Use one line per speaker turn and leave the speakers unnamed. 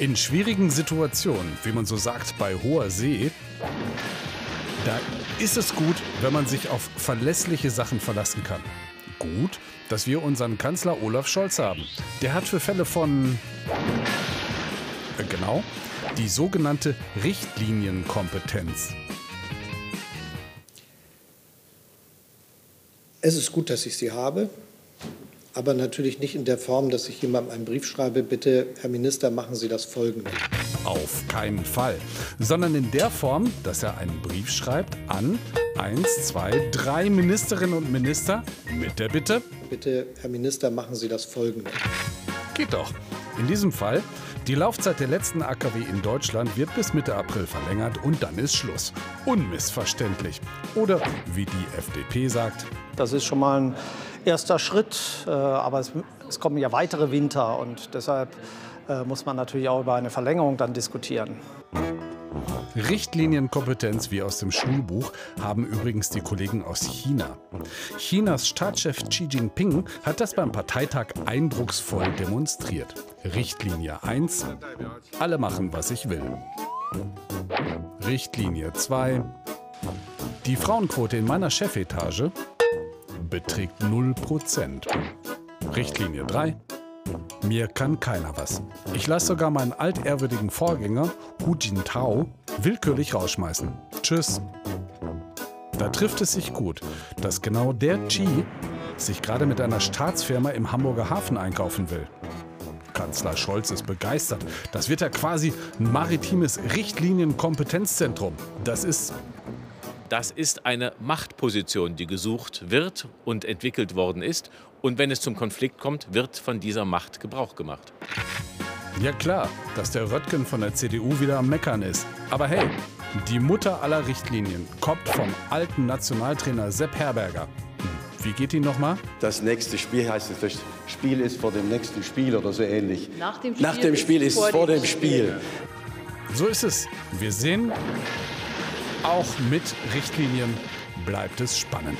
In schwierigen Situationen, wie man so sagt, bei hoher See, da ist es gut, wenn man sich auf verlässliche Sachen verlassen kann. Gut, dass wir unseren Kanzler Olaf Scholz haben. Der hat für Fälle von... Äh, genau, die sogenannte Richtlinienkompetenz.
Es ist gut, dass ich sie habe aber natürlich nicht in der Form, dass ich jemandem einen Brief schreibe, bitte, Herr Minister, machen Sie das folgende.
Auf keinen Fall, sondern in der Form, dass er einen Brief schreibt an eins, zwei, drei Ministerinnen und Minister mit der Bitte.
Bitte, Herr Minister, machen Sie das folgende.
Geht doch. In diesem Fall, die Laufzeit der letzten AKW in Deutschland wird bis Mitte April verlängert und dann ist Schluss. Unmissverständlich. Oder wie die FDP sagt.
Das ist schon mal ein erster Schritt, äh, aber es, es, kommen ja weitere Winter und deshalb äh, muss man natürlich auch über eine Verlängerung dann diskutieren.
Richtlinienkompetenz wie aus dem Schulbuch haben übrigens die Kollegen aus China. Chinas Staatschef Xi Jinping hat das beim Parteitag eindrucksvoll demonstriert. Richtlinie 1. Alle machen, was ich will. Richtlinie 2. Die Frauenquote in meiner Chefetage beträgt 0%. Richtlinie 3. Mir kann keiner was. Ich lasse sogar meinen altehrwürdigen Vorgänger, Hu Jintao, willkürlich rausschmeißen. Tschüss. Da trifft es sich gut, dass genau der Chi sich gerade mit einer Staatsfirma im Hamburger Hafen einkaufen will. Kanzler Scholz ist begeistert. Das wird ja quasi ein maritimes Richtlinienkompetenzzentrum. Das ist
das ist eine Machtposition, die gesucht wird und entwickelt worden ist. Und wenn es zum Konflikt kommt, wird von dieser Macht Gebrauch gemacht.
Ja klar, dass der Röttgen von der CDU wieder am Meckern ist. Aber hey, die Mutter aller Richtlinien kommt vom alten Nationaltrainer Sepp Herberger. Wie geht die nochmal?
Das nächste Spiel heißt es, das Spiel ist vor dem nächsten Spiel oder so ähnlich.
Nach dem Spiel,
Nach dem Spiel ist, es vor dem Spiel. Spiel.
So ist es. Wir sehen, auch mit Richtlinien bleibt es spannend.